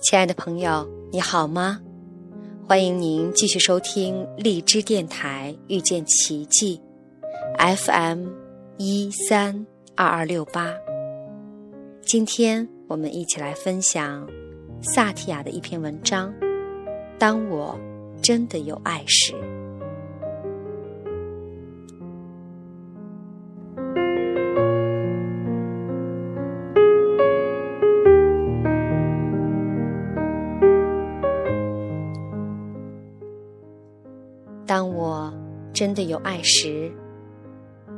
亲爱的朋友，你好吗？欢迎您继续收听荔枝电台遇见奇迹，FM 一三二二六八。今天我们一起来分享萨提亚的一篇文章：当我真的有爱时。真的有爱时，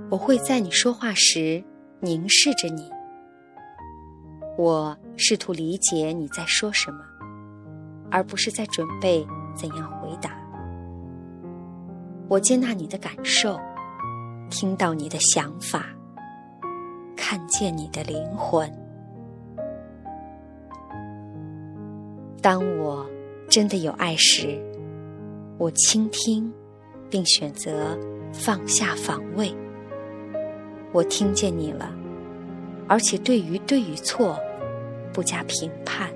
我会在你说话时凝视着你。我试图理解你在说什么，而不是在准备怎样回答。我接纳你的感受，听到你的想法，看见你的灵魂。当我真的有爱时，我倾听。并选择放下防卫。我听见你了，而且对于对与错不加评判。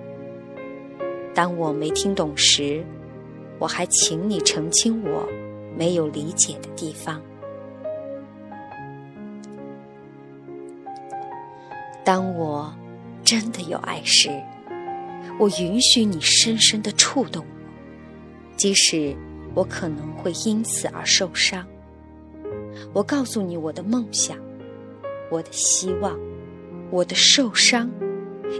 当我没听懂时，我还请你澄清我没有理解的地方。当我真的有爱时，我允许你深深的触动我，即使。我可能会因此而受伤。我告诉你我的梦想，我的希望，我的受伤，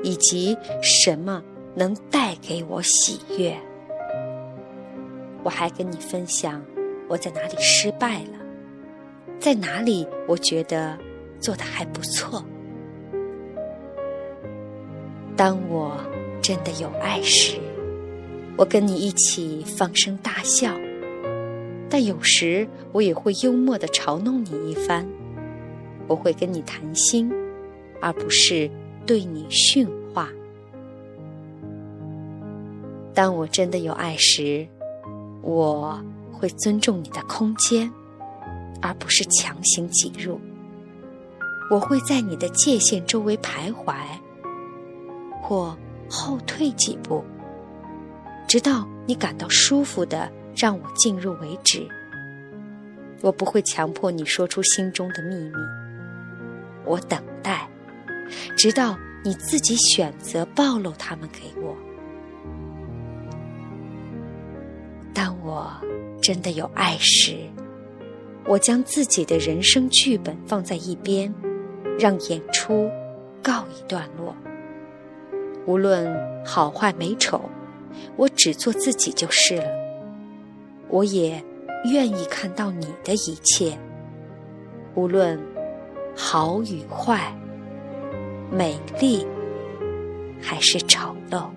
以及什么能带给我喜悦。我还跟你分享我在哪里失败了，在哪里我觉得做的还不错。当我真的有爱时，我跟你一起放声大笑。但有时我也会幽默的嘲弄你一番，我会跟你谈心，而不是对你训话。当我真的有爱时，我会尊重你的空间，而不是强行挤入。我会在你的界限周围徘徊，或后退几步，直到你感到舒服的。让我进入为止。我不会强迫你说出心中的秘密。我等待，直到你自己选择暴露他们给我。当我真的有爱时，我将自己的人生剧本放在一边，让演出告一段落。无论好坏美丑，我只做自己就是了。我也愿意看到你的一切，无论好与坏，美丽还是丑陋。